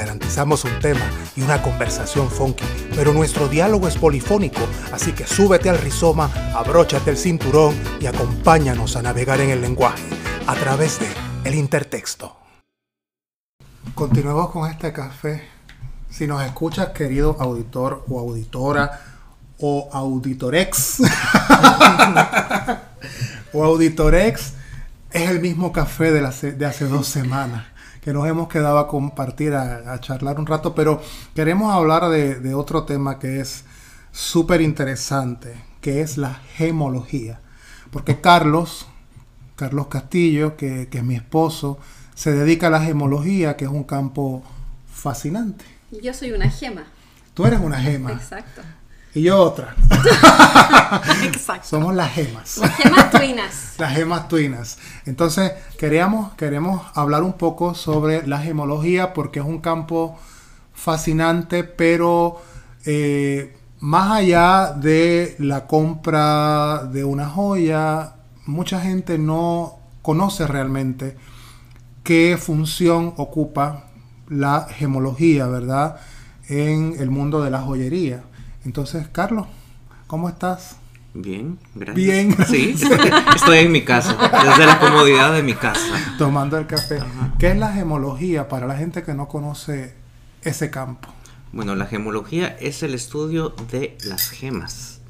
Garantizamos un tema y una conversación funky, pero nuestro diálogo es polifónico, así que súbete al rizoma, abróchate el cinturón y acompáñanos a navegar en el lenguaje a través de El Intertexto. Continuamos con este café. Si nos escuchas, querido auditor o auditora, o Auditorex o Auditorex es el mismo café de, de, hace dos semanas que nos hemos quedado a compartir, a, charlar un rato, pero queremos hablar de, otro tema que es súper interesante, que es la gemología. Porque Carlos, Carlos Castillo, que, que es mi esposo, se dedica a la gemología, que es un campo fascinante. Yo soy una gema. Tú eres una gema. Exacto. Y yo otra. Exacto. Somos las gemas. Las gemas tuinas. las gemas tuinas. Entonces, queríamos, queremos hablar un poco sobre la gemología porque es un campo fascinante, pero eh, más allá de la compra de una joya, mucha gente no conoce realmente qué función ocupa la gemología, ¿verdad? En el mundo de la joyería. Entonces, Carlos, ¿cómo estás? Bien, gracias. Bien. Sí, estoy en mi casa, desde la comodidad de mi casa. Tomando el café. ¿Qué es la gemología para la gente que no conoce ese campo? Bueno, la gemología es el estudio de las gemas.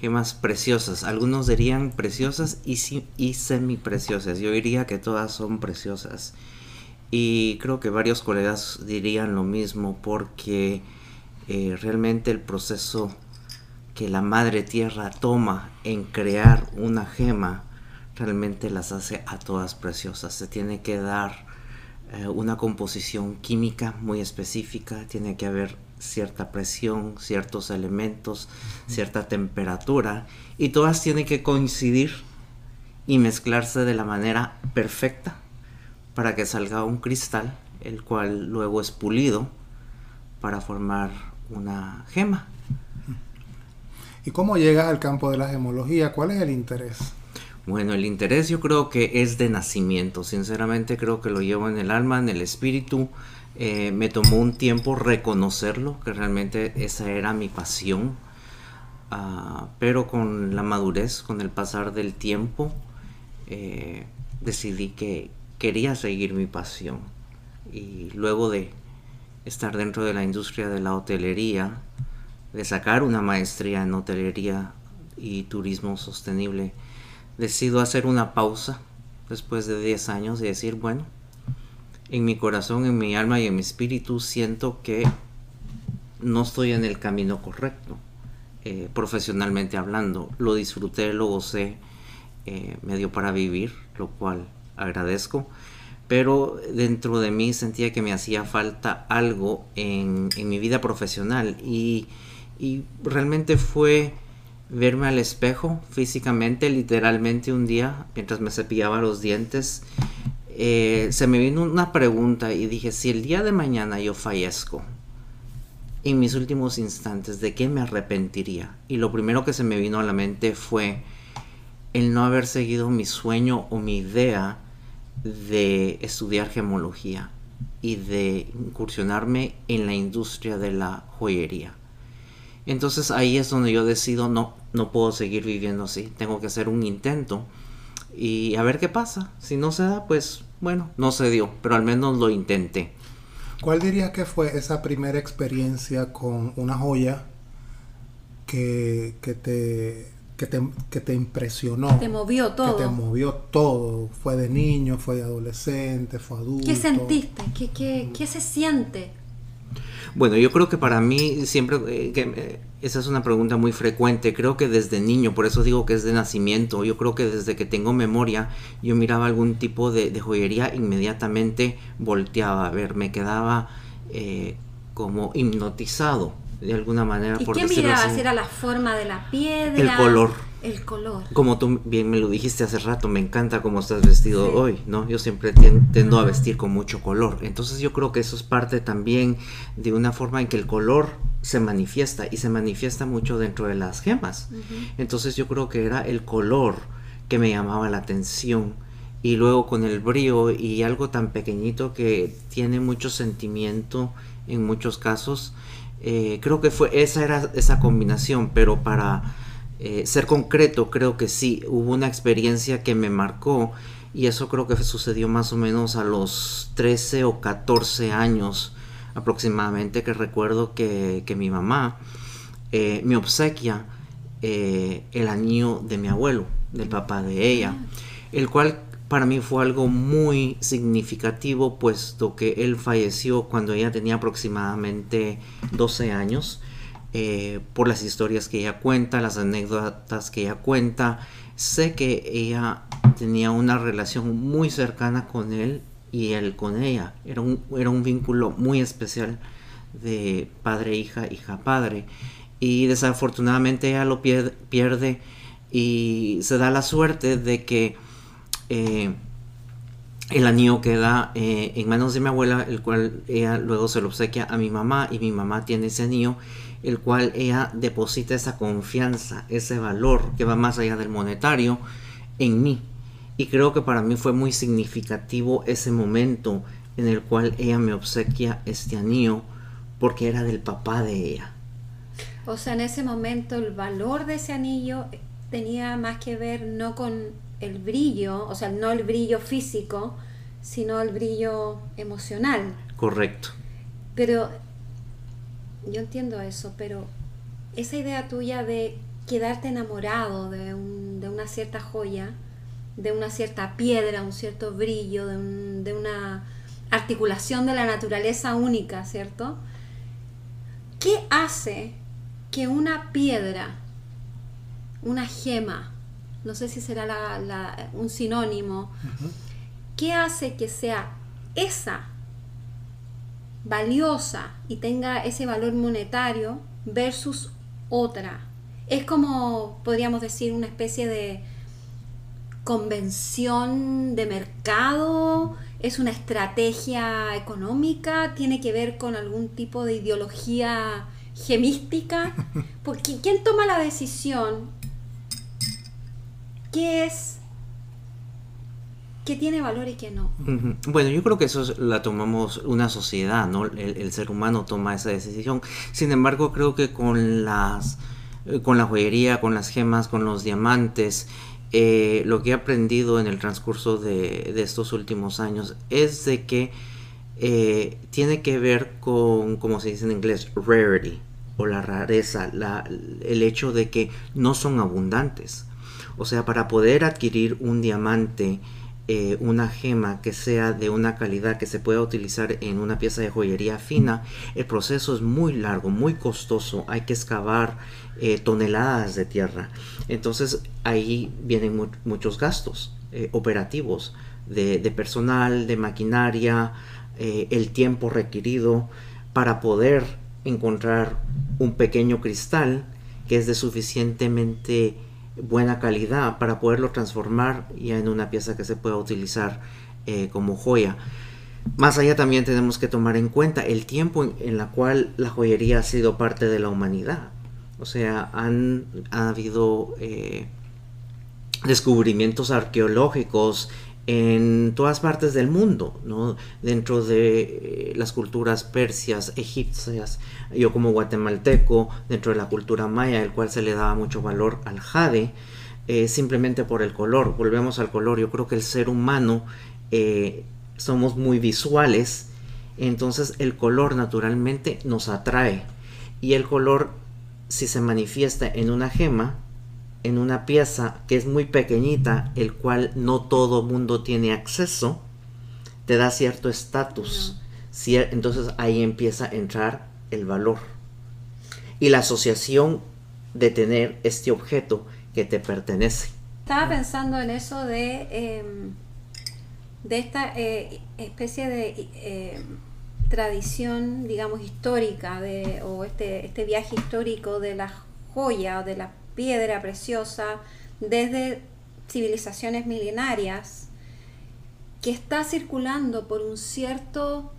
Gemas preciosas. Algunos dirían preciosas y, y semipreciosas. Yo diría que todas son preciosas. Y creo que varios colegas dirían lo mismo porque eh, realmente el proceso que la madre tierra toma en crear una gema realmente las hace a todas preciosas. Se tiene que dar eh, una composición química muy específica, tiene que haber cierta presión, ciertos elementos, cierta temperatura y todas tienen que coincidir y mezclarse de la manera perfecta para que salga un cristal, el cual luego es pulido para formar una gema. ¿Y cómo llegas al campo de la gemología? ¿Cuál es el interés? Bueno, el interés yo creo que es de nacimiento. Sinceramente creo que lo llevo en el alma, en el espíritu. Eh, me tomó un tiempo reconocerlo, que realmente esa era mi pasión. Ah, pero con la madurez, con el pasar del tiempo, eh, decidí que quería seguir mi pasión. Y luego de estar dentro de la industria de la hotelería, de sacar una maestría en hotelería y turismo sostenible, decido hacer una pausa después de 10 años y decir, bueno, en mi corazón, en mi alma y en mi espíritu siento que no estoy en el camino correcto, eh, profesionalmente hablando. Lo disfruté, lo gocé, eh, me dio para vivir, lo cual agradezco pero dentro de mí sentía que me hacía falta algo en, mi vida profesional y, realmente fue verme al espejo físicamente, literalmente un día, mientras me cepillaba los dientes, eh, se me vino una pregunta y dije, si el día de mañana yo fallezco, en mis últimos instantes, ¿de qué me arrepentiría? Y lo primero que se me vino a la mente fue el no haber seguido mi sueño o mi idea de estudiar gemología y de incursionarme en la industria de la joyería. Entonces ahí es donde yo decido, no, no puedo seguir viviendo así, tengo que hacer un intento y a ver qué pasa. Si no se da, pues bueno, no se dio, pero al menos lo intenté. ¿Cuál dirías que fue esa primera experiencia con una joya que, que te que te, impresionó. Te movió todo. Que te movió todo. Fue de niño, fue de adolescente, fue adulto. ¿Qué sentiste? ¿Qué, qué, qué se siente? Bueno, yo creo que para mí siempre, eh, que, eh, esa es una pregunta muy frecuente, creo que desde niño, por eso digo que es de nacimiento, yo creo que desde que tengo memoria, yo miraba algún tipo de, joyería, inmediatamente volteaba a ver, me quedaba eh, como hipnotizado de alguna manera. ¿Y qué mirabas? ¿Era la forma de la piedra? El color. El color. Como tú bien me lo dijiste hace rato, me encanta cómo estás vestido Sí. hoy, ¿no? Yo siempre tien- tiendo a vestir con mucho color. Entonces yo creo que eso es parte también de una forma en que el color se manifiesta y se manifiesta mucho dentro de las gemas. Entonces yo creo que era el color que me llamaba la atención. Y luego con el brillo y algo tan pequeñito que tiene mucho sentimiento en muchos casos. Eh, creo que fue esa era esa combinación, pero para eh, ser concreto, creo que sí, hubo una experiencia que me marcó y eso creo que sucedió más o menos a los 13 o 14 años aproximadamente, que recuerdo que, que mi mamá eh, me obsequia el anillo de mi abuelo, del papá de ella, el cual para mí fue algo muy significativo, puesto que él falleció cuando ella tenía aproximadamente 12 años, eh, por las historias que ella cuenta, las anécdotas que ella cuenta. Sé que ella tenía una relación muy cercana con él y él con ella. Era un, era un vínculo muy especial de padre-hija, hija-padre. Y desafortunadamente ella lo pier- pierde y se da la suerte de que eh, el anillo queda eh, en manos de mi abuela, el cual ella luego se lo obsequia a mi mamá y mi mamá tiene ese anillo, el cual ella deposita esa confianza, ese valor que va más allá del monetario en mí. Y creo que para mí fue muy significativo ese momento en el cual ella me obsequia este anillo porque era del papá de ella. O sea, en ese momento el valor de ese anillo tenía más que ver no con el brillo, o sea, no el brillo físico, sino el brillo emocional. Correcto. Pero yo entiendo eso, pero esa idea tuya de quedarte enamorado de, un- de una cierta joya, de una cierta piedra, un cierto brillo, de, un- de una articulación de la naturaleza única, ¿cierto? ¿Qué hace que una piedra, una gema, no sé si será la- la- un sinónimo, ¿qué hace que sea esa valiosa y tenga ese valor monetario versus otra. Es como, podríamos decir, una especie de convención de mercado, es una estrategia económica, tiene que ver con algún tipo de ideología gemística. Porque ¿quién toma la decisión? ¿Qué es? ¿Qué tiene valor y qué no? Bueno, yo creo que eso es- la tomamos una sociedad, ¿no? El, el ser humano toma esa decisión. Sin embargo, creo que con las eh, con la joyería, con las gemas, con los diamantes, eh, lo que he aprendido en el transcurso de, de estos últimos años es de que eh, tiene que ver con, como se dice en inglés, rarity o la rareza, la- el hecho de que no son abundantes. O sea, para poder adquirir un diamante, eh, una gema que sea de una calidad que se pueda utilizar en una pieza de joyería fina, el proceso es muy largo, muy costoso, hay que excavar eh, toneladas de tierra. Entonces ahí vienen mu- muchos gastos eh, operativos de, de personal, de maquinaria, el tiempo requerido para poder encontrar un pequeño cristal que es de suficientemente buena calidad para poderlo transformar ya en una pieza que se pueda utilizar eh, como joya. Más allá también tenemos que tomar en cuenta el tiempo en, en la cual la joyería ha sido parte de la humanidad. O sea, han ha habido eh, descubrimientos arqueológicos en todas partes del mundo, ¿no? Dentro de eh, las culturas persias, egipcias, yo como guatemalteco, dentro de la cultura maya, el cual se le daba mucho valor al jade, eh, simplemente por el color. Volvemos al color. Yo creo que el ser humano eh, somos muy visuales, entonces el color naturalmente nos atrae. Y el color, si se manifiesta en una gema, en una pieza que es muy pequeñita, el cual no todo mundo tiene acceso, te da cierto estatus. Cier- Entonces ahí empieza a entrar el valor. Y la asociación de tener este objeto que te pertenece. Estaba pensando en eso de, eh, de esta eh, especie de eh, tradición, digamos, histórica, de, o este, este viaje histórico de la joya o de la piedra preciosa desde civilizaciones milenarias que está circulando por un cierto,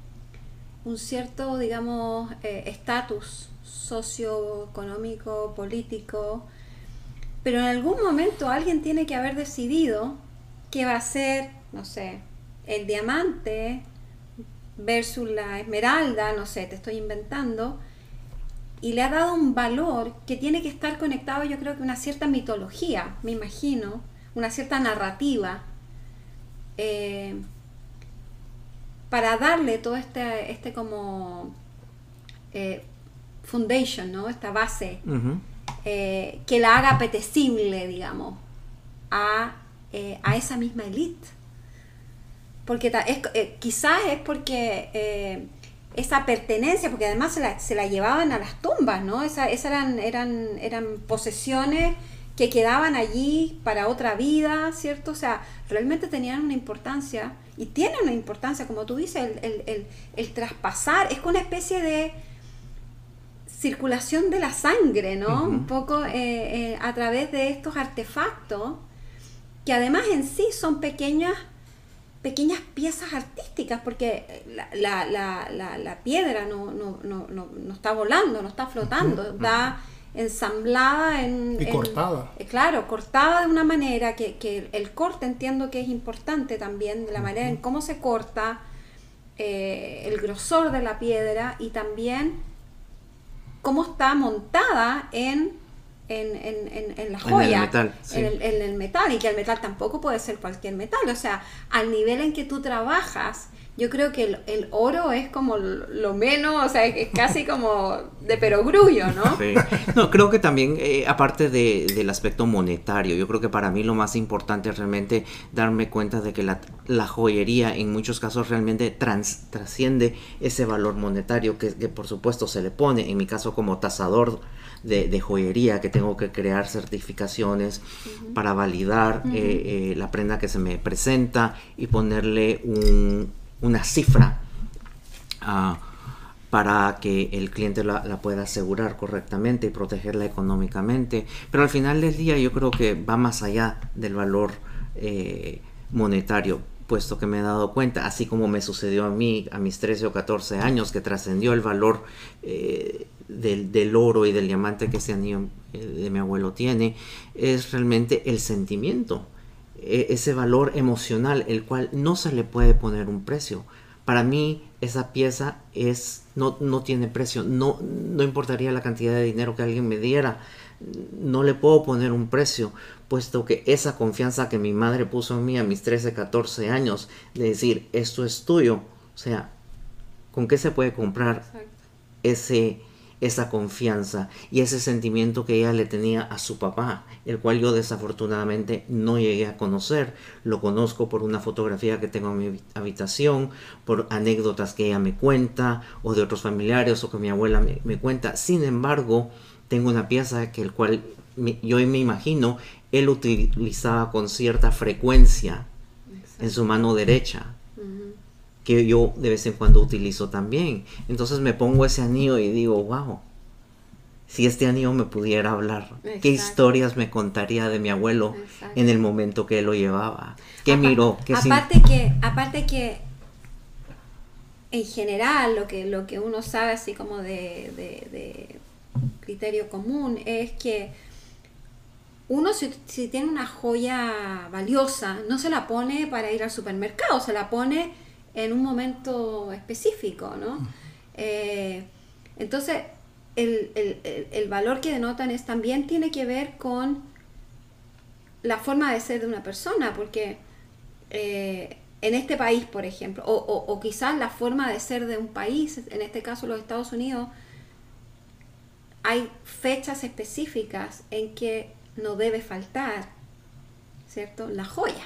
un cierto, digamos, eh, estatus socioeconómico, político, pero en algún momento alguien tiene que haber decidido que va a ser, no sé, el diamante versus la esmeralda, no sé, te estoy inventando, y le ha dado un valor que tiene que estar conectado, yo creo que una cierta mitología, me imagino, una cierta narrativa, eh, para darle todo este, este como eh, foundation, ¿no? Esta base eh, que la haga apetecible, digamos, a, a esa misma élite. Porque quizás es porque esa pertenencia, porque además se la, se la, llevaban a las tumbas, ¿no? Esas esa eran, eran, eran posesiones que quedaban allí para otra vida, ¿cierto? O sea, realmente tenían una importancia y tienen una importancia, como tú dices, el, traspasar, es una especie de circulación de la sangre, ¿no? Un poco eh, eh, a través de estos artefactos, que además en sí son pequeñas, pequeñas piezas artísticas, porque la, la, piedra no, no, no, no, está volando, no está flotando, está ensamblada en... Y cortada. Eh, claro, cortada de una manera que, que, el corte entiendo que es importante también, de la manera en cómo se corta, eh, el grosor de la piedra y también cómo está montada en, en, en, en la joya. En el metal. En, el, metal, y que el metal tampoco puede ser cualquier metal. O sea, al nivel en que tú trabajas yo creo que el, oro es como lo menos, o sea, es casi como de perogrullo, ¿no? Sí. No, creo que también, eh, aparte de, del aspecto monetario, yo creo que para mí lo más importante es realmente darme cuenta de que la, la joyería en muchos casos realmente trasciende ese valor monetario que, por supuesto se le pone, en mi caso como tasador de, joyería, que tengo que crear certificaciones para validar eh, eh, la prenda que se me presenta y ponerle un una cifra ah, para que el cliente la, pueda asegurar correctamente y protegerla económicamente. Pero al final del día yo creo que va más allá del valor eh, monetario puesto que me he dado cuenta, así como me sucedió a mí a mis 13 o 14 años, que trascendió el valor eh, del, oro y del diamante que ese anillo eh, de mi abuelo tiene, es realmente el sentimiento ese valor emocional, el cual no se le puede poner un precio. Para mí esa pieza es no, no tiene precio, no, no importaría la cantidad de dinero que alguien me diera, no le puedo poner un precio, puesto que esa confianza que mi madre puso en mí a mis 13, 14 años, de decir, esto es tuyo, o sea, ¿con qué se puede comprar ese esa confianza y ese sentimiento que ella le tenía a su papá, el cual yo desafortunadamente no llegué a conocer. Lo conozco por una fotografía que tengo en mi habitación, por anécdotas que ella me cuenta, o de otros familiares, o que mi abuela me, cuenta. Sin embargo, tengo una pieza que el cual yo me imagino él utilizaba con cierta frecuencia en su mano derecha que yo de vez en cuando utilizo también. Entonces me pongo ese anillo y digo, wow, si este anillo me pudiera hablar, qué historias me contaría de mi abuelo en el momento que él lo llevaba, qué miró, qué aparte que aparte que en general lo que lo que uno sabe así como de, de, criterio común es que uno si, si, tiene una joya valiosa no se la pone para ir al supermercado, se la pone en un momento específico, ¿no? Eh, entonces, el, valor que denotan es también tiene que ver con la forma de ser de una persona, porque eh, en este país, por ejemplo, o, o, quizás la forma de ser de un país, en este caso los Estados Unidos, hay fechas específicas en que no debe faltar, ¿cierto? La joya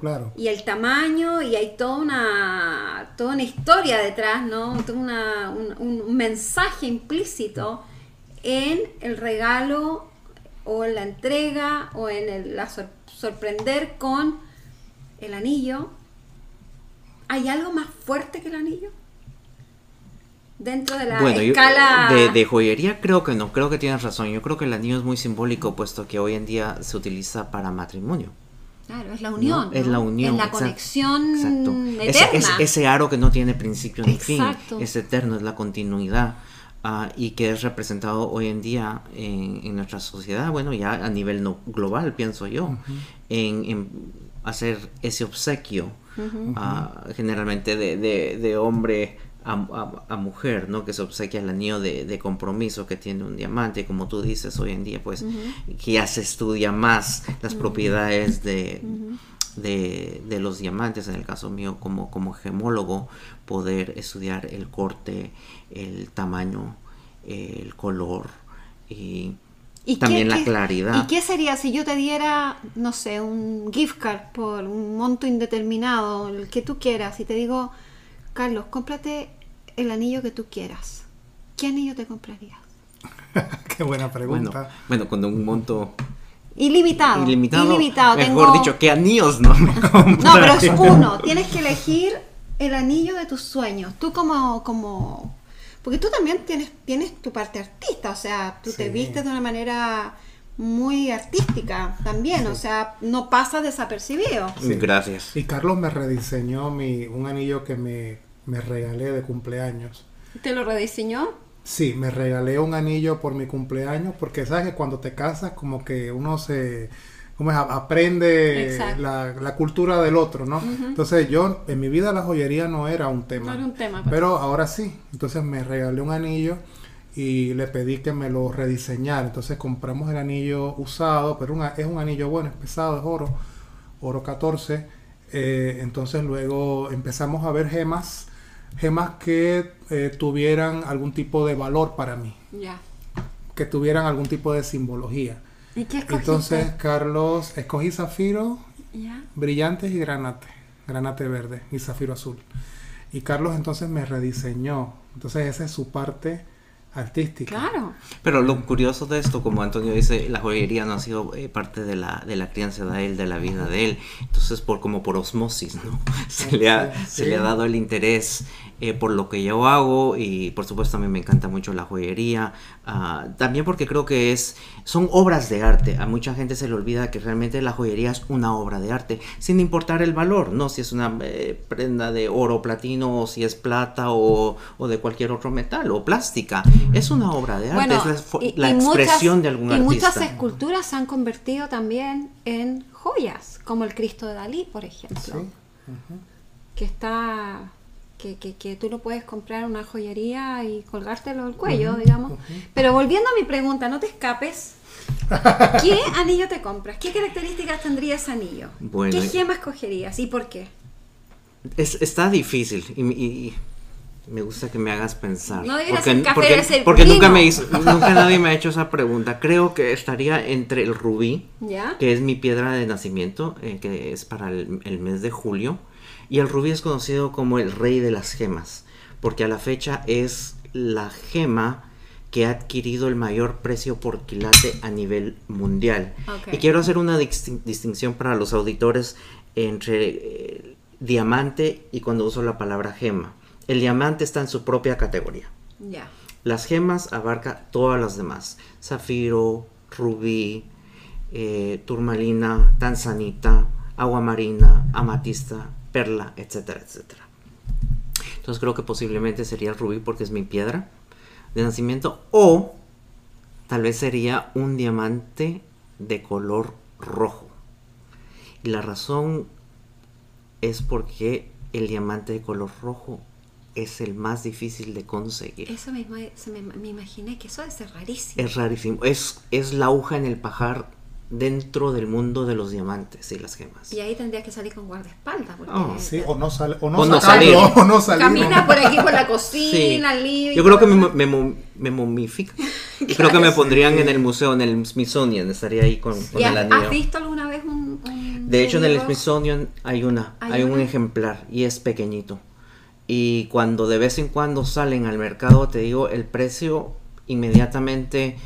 claro. Y el tamaño, y hay toda una, toda una historia detrás, ¿no? un, mensaje implícito en el regalo o en la entrega o en el, la sorprender con el anillo. ¿Hay algo más fuerte que el anillo? dentro de la Bueno, yo- escala... de, de joyería creo que no, creo que tienes razón. Yo creo que el anillo es muy simbólico, puesto que hoy en día se utiliza para matrimonio. Claro, es la unión. ¿no? Es la unión. Es la exacto, conexión exacto. Ese, eterna. ese- ese aro que no tiene principio ni Exacto. fin, es eterno, es la continuidad. ah, y que es representado hoy en día en, en nuestra sociedad, bueno, ya a nivel no, global, pienso yo, en, en hacer ese obsequio, ah, generalmente de, de- de hombre a, a- a mujer, ¿no? Que se obsequia el anillo de, de compromiso que tiene un diamante, como tú dices hoy en día, pues que ya se estudia más las propiedades de, de, de los diamantes, en el caso mío como, como gemólogo, poder estudiar el corte, el tamaño, el color y, ¿Y también qué- la claridad. ¿Y qué sería si yo te diera, no sé, un gift card por un monto indeterminado, el que tú quieras, y te digo, Carlos, cómprate el anillo que tú quieras? ¿Qué anillo te comprarías? Qué buena Bueno, pregunta. bueno, con un monto Ilimitado. ilimitado, Ilimitado. mejor Tengo- dicho, ¿qué anillos no me No, pero es uno. Tienes que elegir el anillo de tus sueños. Tú como, como, porque tú también tienes, tienes tu parte artista, o sea, tú te vistes de una manera muy artística también, o sea, no pasa desapercibido. Sí. Gracias. Y Carlos me rediseñó mi, un anillo que me, me regalé de cumpleaños. ¿Te lo rediseñó? Sí, me regalé un anillo por mi cumpleaños porque sabes que cuando te casas como que uno se como es, aprende la, la cultura del otro, ¿no? Entonces yo en mi vida la joyería no era un tema. No era un tema, pues. Pero ahora sí. Entonces me regalé un anillo y le pedí que me lo rediseñara. Entonces compramos el anillo usado, pero una- es un anillo bueno, es pesado, es oro, oro 14. Eh, entonces luego empezamos a ver gemas, gemas que eh, tuvieran algún tipo de valor para mí, Ya. que tuvieran algún tipo de simbología. ¿Y qué? Entonces, Carlos, escogí zafiro, Ya. brillantes y granate, granate verde y zafiro azul. Y Carlos entonces me rediseñó. Entonces esa es su parte artística. Claro. Pero lo curioso de esto, como Antonio dice, la joyería no ha sido eh, parte de la, de la crianza de él, de la vida de él. Entonces, por como por osmosis, ¿no? Se, le, ha, Sí, se le ha dado el interés eh, por lo que yo hago y por supuesto a mí me encanta mucho la joyería. ah, también porque creo que es son obras de arte. A mucha gente se le olvida que realmente la joyería es una obra de arte, sin importar el valor, ¿no? Si es una eh, prenda de oro, platino, o si es plata o, o de cualquier otro metal o plástica. Es una obra de arte, es la, y- la y expresión muchas- de algún y artista. muchas esculturas se han convertido también en joyas, como el Cristo de Dalí, por ejemplo, Sí. que está que, que, que tú lo puedes comprar en una joyería y colgártelo al cuello, digamos. Pero volviendo a mi pregunta, no te escapes. ¿Qué anillo te compras? ¿Qué características tendría ese anillo? Bueno, ¿Qué y- gema escogerías y por qué? Es- está difícil y, y- y me gusta que me hagas pensar. No digas porque el café, porque- el porque nunca, me hizo, nunca nadie me ha hecho esa pregunta. Creo que estaría entre el rubí, ¿Ya? que es mi piedra de nacimiento, eh, que es para el, el mes de julio. Y el rubí es conocido como el rey de las gemas, porque a la fecha es la gema que ha adquirido el mayor precio por quilate a nivel mundial. Y quiero hacer una distin- distinción para los auditores entre eh, diamante y cuando uso la palabra gema. El diamante está en su propia categoría. Las gemas abarca todas las demás. Zafiro, rubí, eh, turmalina, tanzanita, agua marina, amatista, perla, etcétera, etcétera. Entonces creo que posiblemente sería el rubí porque es mi piedra de nacimiento. O tal vez sería un diamante de color rojo. Y la razón es porque el diamante de color rojo es el más difícil de conseguir. Eso mismo me, me imaginé que eso debe ser rarísimo. Es rarísimo. Es, es la aguja en el pajar dentro del mundo de los diamantes y las gemas. Y ahí tendrías que salir con guardaespaldas. Porque Oh, Sí, o no, sale, o no, O no sacarlo, salir. o no salir. Camina por aquí, por la Sí. cocina, al living. Yo creo que me, me, me momifica. Yo creo que me pondrían en el museo, en el Smithsonian. Estaría ahí con, con ¿Y el has, anillo. has visto alguna vez un, un De hecho, en el? Smithsonian hay una, ¿Hay hay un ejemplar y es pequeñito. Y cuando de vez en cuando salen al mercado, te digo, el precio inmediatamente,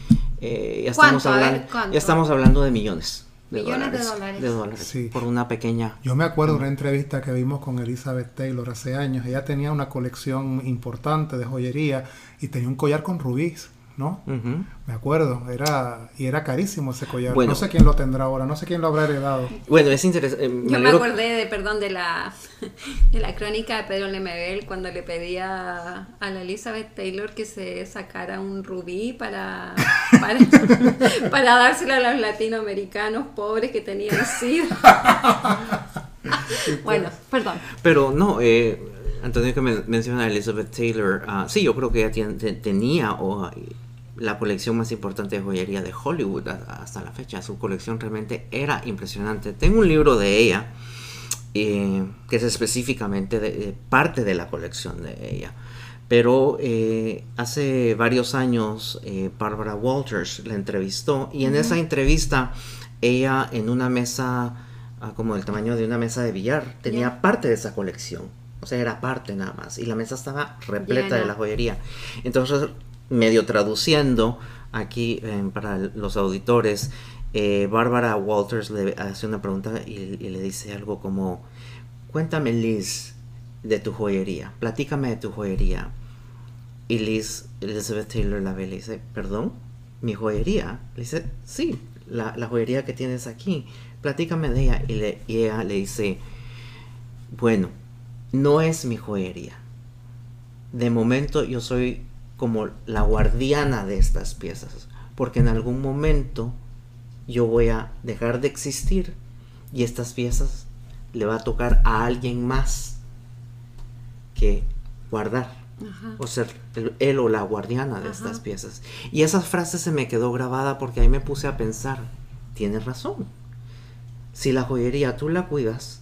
eh, ya, estamos hablando, ya estamos hablando de millones. Millones de dólares. De dólares. Sí. Por una pequeña. Yo me acuerdo de una entrevista que vimos con Elizabeth Taylor hace años. Ella tenía una colección importante de joyería y tenía un collar con rubíes. ¿No? Me acuerdo, era y era carísimo ese collar. Bueno. No sé quién lo tendrá ahora, no sé quién lo habrá heredado. Bueno, es interesante. me Yo me alegro- acordé de, perdón, de la, de la crónica de Pedro Lemebel cuando le pedía a la Elizabeth Taylor que se sacara un rubí para, para, para dárselo a los latinoamericanos pobres que tenían SIDA. bueno, perdón. Pero no, eh, Antonio que men- menciona a Elizabeth Taylor, ah, sí, yo creo que ella tenía o, la colección más importante de joyería de Hollywood hasta la fecha. Su colección realmente era impresionante. Tengo un libro de ella eh, que es específicamente de, de parte de la colección de ella. Pero eh, hace varios años eh, Barbara Walters la entrevistó y en esa entrevista ella en una mesa ah, como del tamaño de una mesa de billar tenía parte de esa colección. O sea, era parte nada más. Y la mesa estaba repleta de la joyería. Entonces, medio traduciendo aquí eh, para los auditores, eh, Barbara Walters le hace una pregunta y, le dice algo como, cuéntame Liz de tu joyería, platícame de tu joyería. Y Liz, Elizabeth Taylor la ve y le dice, perdón, mi joyería. Le dice, sí, la, joyería que tienes aquí, platícame de ella. Y, y ella le dice, bueno, no es mi joyería. De momento yo soy como la guardiana de estas piezas, porque en algún momento yo voy a dejar de existir y estas piezas le va a tocar a alguien más que guardar Ajá. o ser el- él o la guardiana de Ajá. estas piezas. Y esa frase se me quedó grabada porque ahí me puse a pensar, tienes razón. Si la joyería tú la cuidas,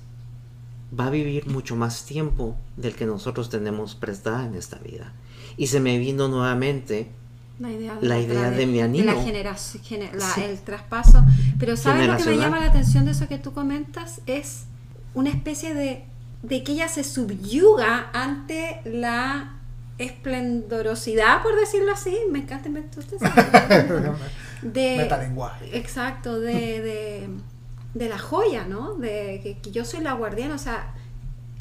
va a vivir mucho más tiempo del que nosotros tenemos prestada en esta vida. Y se me vino nuevamente La idea, La idea de mi de anino. la generación, gene- la- Sí. el traspaso. Pero ¿sabes lo que me llama la atención de eso que tú comentas? Es una especie de, de que ella se subyuga ante la esplendorosidad, por decirlo así. Me encanta inventar de Metalenguaje. Exacto, de, de, de la joya, ¿no? De que, que yo soy la guardiana, o sea,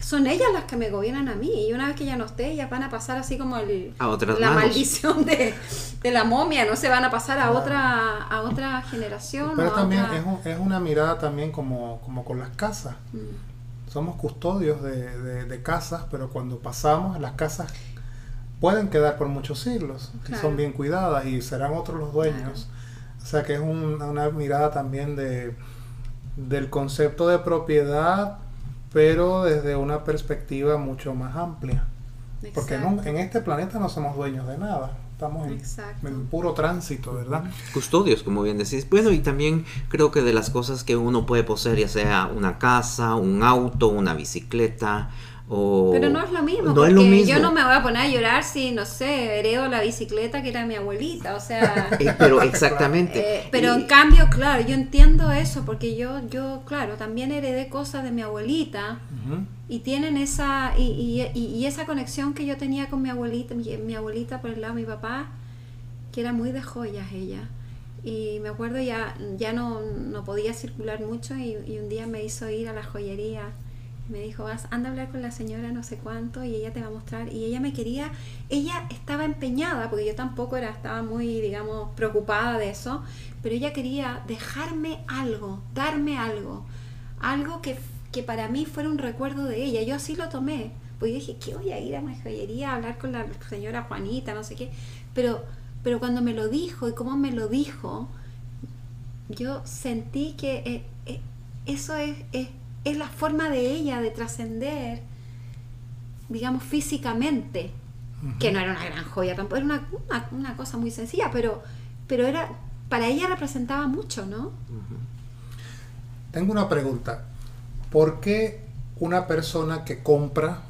son ellas las que me gobiernan a mí. Y una vez que ya no esté, ellas van a pasar así como el, A otras la manos. maldición de, de la momia, no se van a pasar a otra, a otra generación. Pero también otra- es, un- es una mirada también como, como con las casas. Mm, Somos custodios de, de- de casas, pero cuando pasamos, las casas pueden quedar por muchos siglos, si Claro. son bien cuidadas y serán otros los dueños. O sea que es un- una mirada también de, del concepto de propiedad, pero desde una perspectiva mucho más amplia. Porque en, en este planeta no somos dueños de nada, estamos en puro tránsito, ¿verdad? custodios, como bien decís. Bueno, y también creo que de las cosas que uno puede poseer, ya sea una casa, un auto, una bicicleta, o... Pero no es lo mismo, No porque es lo mismo. yo no me voy a poner a llorar si, no sé, heredo la bicicleta que era mi abuelita, o sea... Eh, pero exactamente. Eh, pero Y- en cambio, claro, yo entiendo eso, porque yo, yo, claro, también heredé cosas de mi abuelita y tienen esa, y, y- y- y esa conexión que yo tenía con mi abuelita, mi, mi abuelita por el lado de mi papá, que era muy de joyas ella. Y me acuerdo ya, ya no, no podía circular mucho y, y un día me hizo ir a la joyería. Me dijo, vas, anda a hablar con la señora no sé cuánto y ella te va a mostrar. Y ella me quería, ella estaba empeñada, porque yo tampoco era, estaba muy, digamos, preocupada de eso, pero ella quería dejarme algo, darme algo, algo que, que para mí fuera un recuerdo de ella. Yo así lo tomé, porque yo dije, ¿qué voy a ir a una joyería a hablar con la señora Juanita, no sé qué? Pero, pero cuando me lo dijo y cómo me lo dijo, yo sentí que eh, eh, eso es, es, es la forma de ella de trascender, digamos, físicamente, que no era una gran joya tampoco, era una, una, una cosa muy sencilla, pero, pero era, para ella representaba mucho, ¿no? Tengo una pregunta. ¿Por qué una persona que compra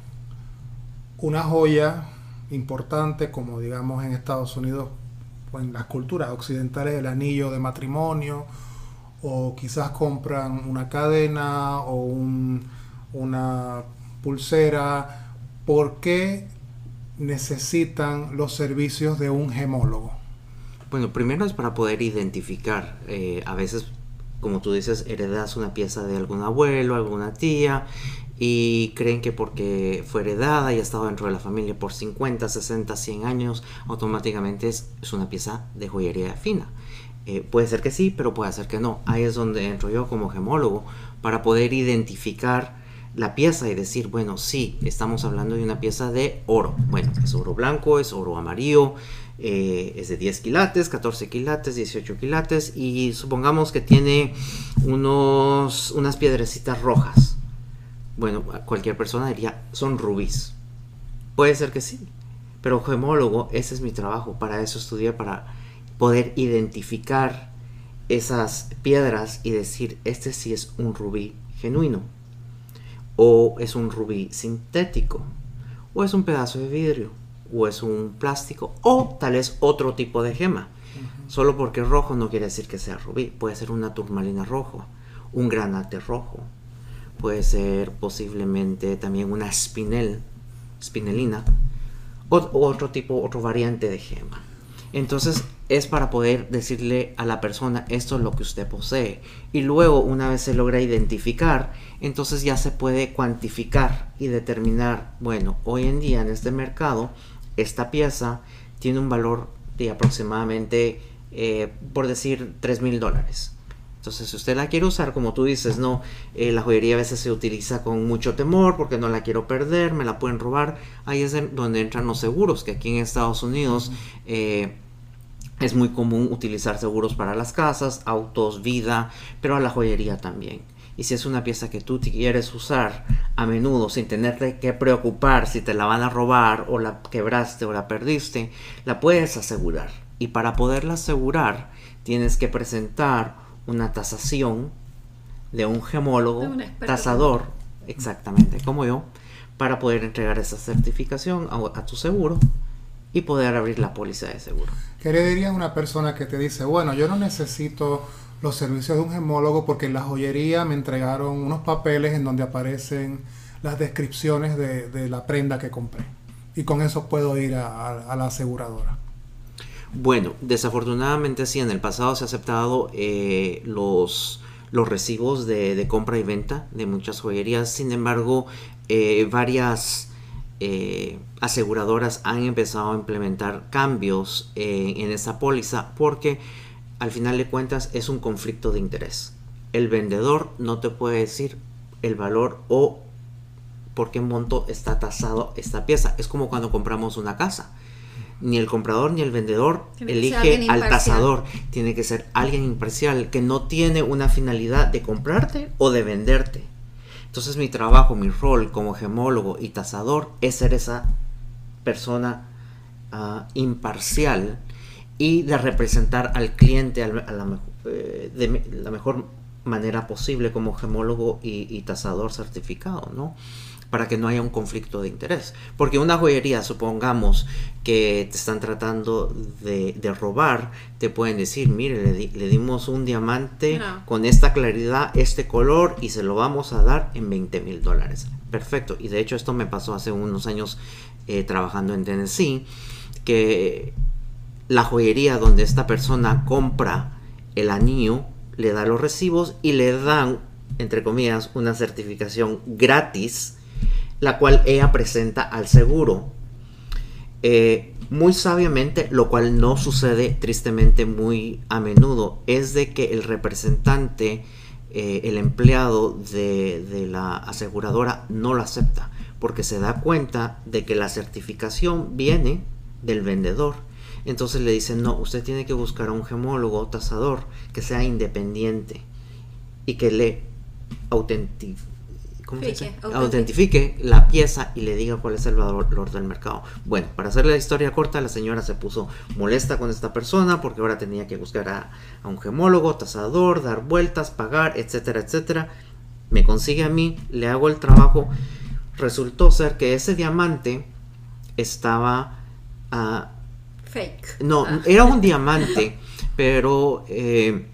una joya importante, como digamos en Estados Unidos, o en las culturas occidentales, el anillo de matrimonio, o quizás compran una cadena o un- una pulsera, ¿por qué necesitan los servicios de un gemólogo? Bueno, primero es para poder identificar. eh, a veces como tú dices, heredas una pieza de algún abuelo, alguna tía, y creen que porque fue heredada y ha estado dentro de la familia por 50, 60, 100 años, automáticamente es, una pieza de joyería fina. Eh, puede ser que sí, pero puede ser que no. Ahí es donde entro yo como gemólogo para poder identificar la pieza y decir, bueno, sí, estamos hablando de una pieza de oro. Bueno, es oro blanco, es oro amarillo, eh, es de 10 quilates, 14 quilates, 18 quilates y supongamos que tiene unos, unas piedrecitas rojas bueno, cualquier persona diría, son rubíes. Puede ser que sí, pero gemólogo, ese es mi trabajo, para eso estudié, para poder identificar esas piedras y decir, este sí es un rubí genuino, o es un rubí sintético, o es un pedazo de vidrio, o es un plástico, o tal vez otro tipo de gema. Solo porque rojo no quiere decir que sea rubí, puede ser una turmalina rojo, un granate rojo, puede ser posiblemente también una spinel, spinelina, o, otro tipo, otro variante de gema. Entonces es para poder decirle a la persona esto es lo que usted posee. Y luego una vez se logra identificar, entonces ya se puede cuantificar y determinar, bueno, hoy en día en este mercado, esta pieza tiene un valor de aproximadamente, eh, por decir, 3 mil dólares. Entonces, si usted la quiere usar, como tú dices, no, eh, la joyería a veces se utiliza con mucho temor porque no la quiero perder, me la pueden robar. Ahí es donde entran los seguros, que aquí en Estados Unidos eh, es muy común utilizar seguros para las casas, autos, vida, pero a la joyería también. Y si es una pieza que tú quieres usar a menudo sin tenerte que preocupar si te la van a robar o la quebraste o la perdiste, la puedes asegurar. Y para poderla asegurar, tienes que presentar una tasación de un gemólogo tasador, exactamente como yo, para poder entregar esa certificación a, tu seguro y poder abrir la póliza de seguro. ¿Qué le diría a una persona que te dice, bueno, yo no necesito los servicios de un gemólogo porque en la joyería me entregaron unos papeles en donde aparecen las descripciones de, la prenda que compré y con eso puedo ir a la aseguradora? Bueno, desafortunadamente sí, en el pasado se ha aceptado eh, los, los recibos de, compra y venta de muchas joyerías. Sin embargo, eh, varias eh, aseguradoras han empezado a implementar cambios en esa póliza porque al final de cuentas es un conflicto de interés. El vendedor no te puede decir el valor o por qué monto está tasado esta pieza. Es como cuando compramos una casa ni el comprador ni el vendedor elige al tasador. Tiene que ser alguien imparcial que no tiene una finalidad de comprarte o de venderte. Entonces mi trabajo, mi rol como gemólogo y tasador es ser esa persona ah, imparcial y de representar al cliente eh, de la mejor manera posible como gemólogo y, y tasador certificado, ¿no? Para que no haya un conflicto de interés. Porque una joyería, supongamos que te están tratando de, robar, te pueden decir, mire, le, dimos un diamante con esta claridad, este color y se lo vamos a dar en 20 mil dólares. Perfecto. Y de hecho esto me pasó hace unos años eh, trabajando en Tennessee, que la joyería donde esta persona compra el anillo, le da los recibos y le dan, entre comillas, una certificación gratis la cual ella presenta al seguro. Eh, muy sabiamente, lo cual no sucede tristemente muy a menudo, es de que el representante, eh, el empleado de, de la aseguradora no lo acepta, porque se da cuenta de que la certificación viene del vendedor. Entonces le dicen, no, usted tiene que buscar a un gemólogo tasador que sea independiente y que le autentifique autentifique la pieza y le diga cuál es el valor del mercado. Bueno, para hacerle la historia corta, la señora se puso molesta con esta persona porque ahora tenía que buscar a, un gemólogo, tasador, dar vueltas, pagar, etcétera, etcétera. Me consigue a mí, le hago el trabajo. Resultó ser que ese diamante estaba... Uh, Fake. No, ah. era un diamante, pero eh,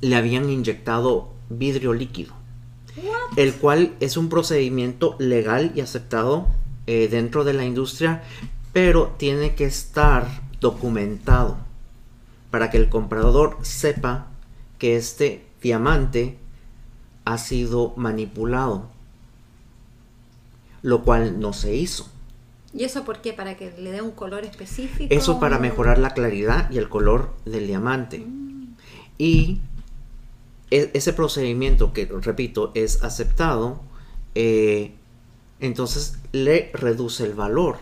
le habían inyectado vidrio líquido el cual es un procedimiento legal y aceptado eh, dentro de la industria, pero tiene que estar documentado para que el comprador sepa que este diamante ha sido manipulado, lo cual no se hizo. ¿Y eso por qué? ¿Para que le dé un color específico? Eso para mejorar la claridad y el color del diamante. Y e- ese procedimiento que, repito, es aceptado, eh, entonces le reduce el valor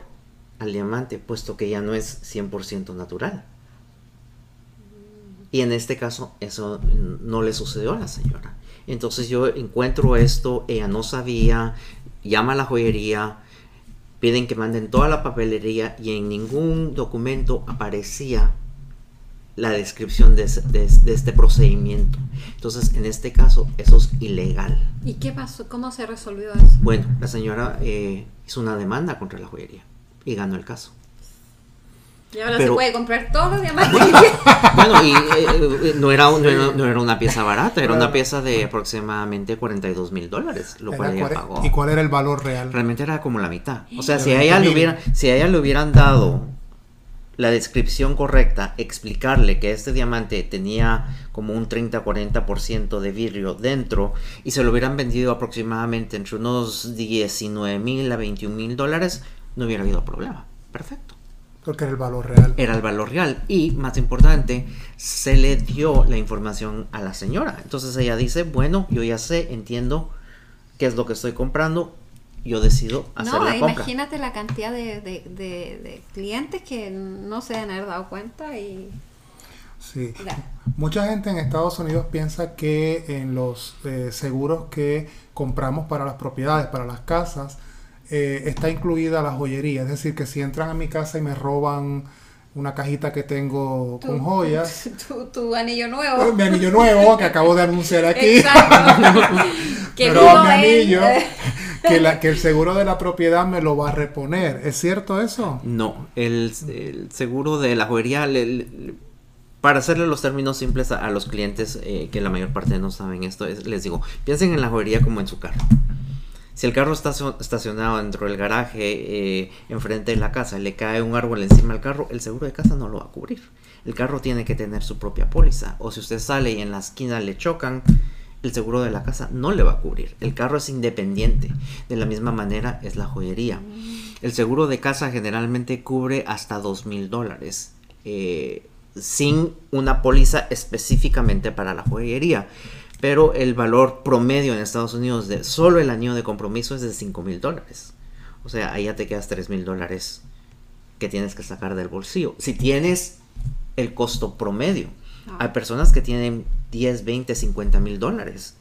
al diamante, puesto que ya no es 100% natural. Y en este caso eso no le sucedió a la señora. Entonces yo encuentro esto, ella no sabía, llama a la joyería, piden que manden toda la papelería y en ningún documento aparecía la descripción de, de- de este procedimiento. Entonces, en este caso, eso es ilegal. ¿Y qué pasó? ¿Cómo se resolvió eso? Bueno, la señora eh, hizo una demanda contra la joyería y ganó el caso. Y ahora Pero- se puede comprar todos los diamantes. Bueno, y eh, eh, no, era, un- no, era, no era una pieza barata, era una Claro. pieza de aproximadamente 42 mil dólares, lo cual ella pagó. ¿Y cuál era el valor real? Realmente era como la mitad. O sea, si a ella 20,000. le hubieran, si a ella le hubieran dado la descripción correcta, explicarle que este diamante tenía como un 30-40% de vidrio dentro y se lo hubieran vendido aproximadamente entre unos 19 mil a 21 mil dólares, no hubiera habido problema. Perfecto. Porque era el valor real. Era el valor real y, más importante, se le dio la información a la señora. Entonces ella dice, bueno, yo ya sé, entiendo qué es lo que estoy comprando, yo decido hacer No, la compra. imagínate la cantidad de, de- de- de clientes que no se han haber dado cuenta y... Sí. Mucha gente en Estados Unidos piensa que en los eh, seguros que compramos para las propiedades, para las casas, eh, está incluida la joyería. Es decir, que si entran a mi casa y me roban una cajita que tengo con joyas, Tu, tu anillo nuevo. mi anillo nuevo que acabo de anunciar aquí, Exacto. que pero mi anillo, que, la, que el seguro de la propiedad me lo va a reponer. ¿Es cierto eso? No, el, el seguro de la joyería, le- le- para hacerle los términos simples a, a los clientes eh, que la mayor parte no saben esto, es- les digo, piensen en la joyería como en su carro. Si el carro está estacionado dentro del garaje, eh, enfrente de la casa, le cae un árbol encima del carro, el seguro de casa no lo va a cubrir. El carro tiene que tener su propia póliza. O si usted sale y en la esquina le chocan, el seguro de la casa no le va a cubrir. El carro es independiente. De la misma manera es la joyería. El seguro de casa generalmente cubre hasta dos mil dólares. eh, sin una póliza específicamente para la joyería. Pero el valor promedio en Estados Unidos de solo el anillo de compromiso es de 5 mil dólares. O sea, ahí ya te quedas 3 mil dólares que tienes que sacar del bolsillo. Si tienes el costo promedio. Ah. Hay personas que tienen 10, 20, 50 mil dólares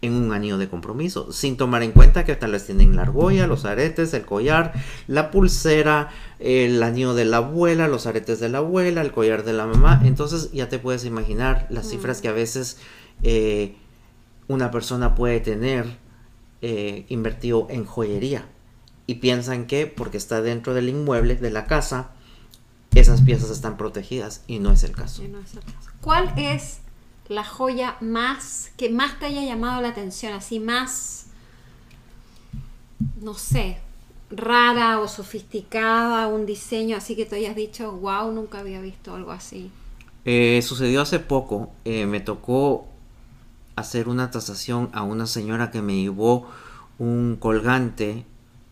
en un anillo de compromiso, sin tomar en cuenta que tal vez tienen la argolla, los aretes, el collar, la pulsera, el anillo de la abuela, los aretes de la abuela, el collar de la mamá. Entonces ya te puedes imaginar las cifras que a veces eh, una persona puede tener eh, invertido en joyería. Y piensan que porque está dentro del inmueble, de la casa, esas piezas están protegidas y no es el caso. No es el caso. ¿Cuál es la joya más que más te haya llamado la atención? Así más, no sé, rara o sofisticada, un diseño así que tú hayas dicho, wow, nunca había visto algo así. Eh, sucedió hace poco, eh, me tocó hacer una tasación a una señora que me llevó un colgante,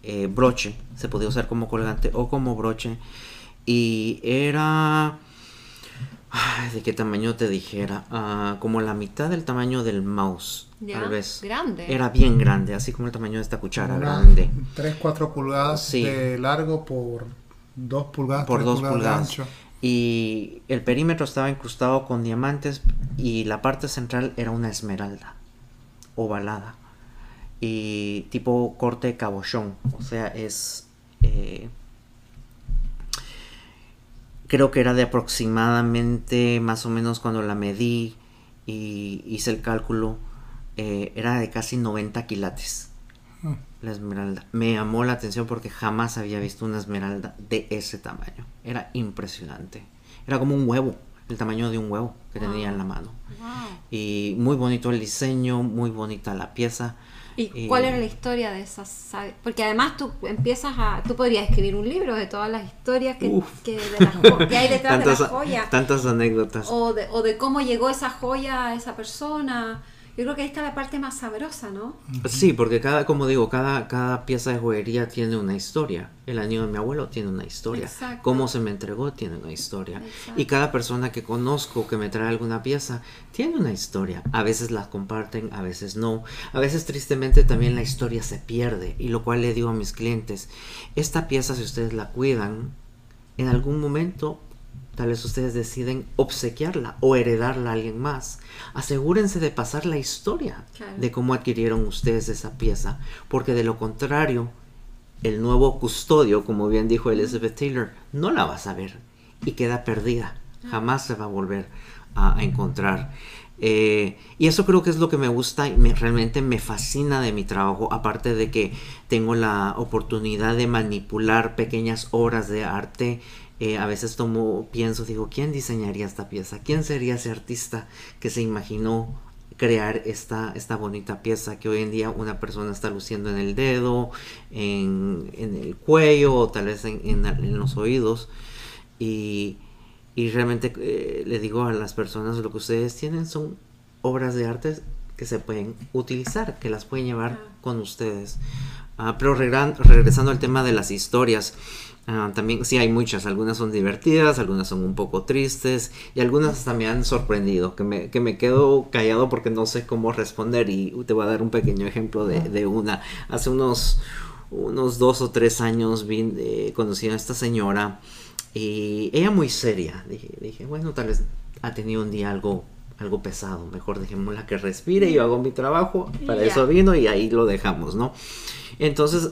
eh, broche, se podía usar como colgante o como broche, y era... ay, ¿De qué tamaño te dijera? Ah, como la mitad del tamaño del mouse, Ya, tal vez. grande. Era bien grande, así como el tamaño de esta cuchara Una- grande. 3, 4 pulgadas Sí. de largo por 2 pulgadas, por tres dos de pulgadas. ancho. Y el perímetro estaba incrustado con diamantes y la parte central era una esmeralda ovalada y tipo corte cabochón. O sea, es... eh, creo que era de aproximadamente más o menos cuando la medí y hice el cálculo, eh, era de casi 90 quilates Mm. La esmeralda. Me llamó la atención porque jamás había visto una esmeralda de ese tamaño. Era impresionante. Era como un huevo, el tamaño de un huevo que tenía en la mano. Wow. Y muy bonito el diseño, muy bonita la pieza. ¿Y, cuál era la historia de esas? Porque además tú empiezas a... Tú podrías escribir un libro de todas las historias que, hay detrás de la joya. Tantas anécdotas. O de, o de cómo llegó esa joya a esa persona. Yo creo que ahí está la parte más sabrosa, ¿no? Sí, porque cada, como digo, cada, cada pieza de joyería tiene una historia. El anillo de mi abuelo tiene una historia. Exacto. Cómo se me entregó tiene una historia. Y cada persona que conozco que me trae alguna pieza tiene una historia. A veces las comparten, a veces no. A veces tristemente también la historia se pierde. Y lo cual le digo a mis clientes, esta pieza si ustedes la cuidan, en algún momento Tal vez ustedes deciden obsequiarla o heredarla a alguien más. Asegúrense de pasar la historia de cómo adquirieron ustedes esa pieza, porque de lo contrario, el nuevo custodio, como bien dijo Elizabeth Taylor, no la va a saber y queda perdida. Ah. Jamás se va a volver a, encontrar. Eh, y eso creo que es lo que me gusta y me, realmente me fascina de mi trabajo, aparte de que tengo la oportunidad de manipular pequeñas obras de arte eh, a veces tomo, pienso, digo, ¿quién diseñaría esta pieza? ¿Quién sería ese artista que se imaginó crear esta, esta bonita pieza que hoy en día una persona está luciendo en el dedo, en, el cuello o tal vez en, los oídos? Y, realmente eh, le digo a las personas, lo que ustedes tienen son obras de arte que se pueden utilizar, que las pueden llevar con ustedes. Ah, pero regresando al tema de las historias, Ah, también sí hay muchas, algunas son divertidas, algunas son un poco tristes y algunas también me han sorprendido, que me, que me quedo callado porque no sé cómo responder y te voy a dar un pequeño ejemplo de, una. Hace unos, unos dos o tres años vi, eh, conocí a esta señora y ella muy seria, dije, dije, bueno, tal vez ha tenido un día algo algo pesado, mejor dejémosla que respire, yo hago mi trabajo, para eso vino y ahí lo dejamos, ¿no? Entonces,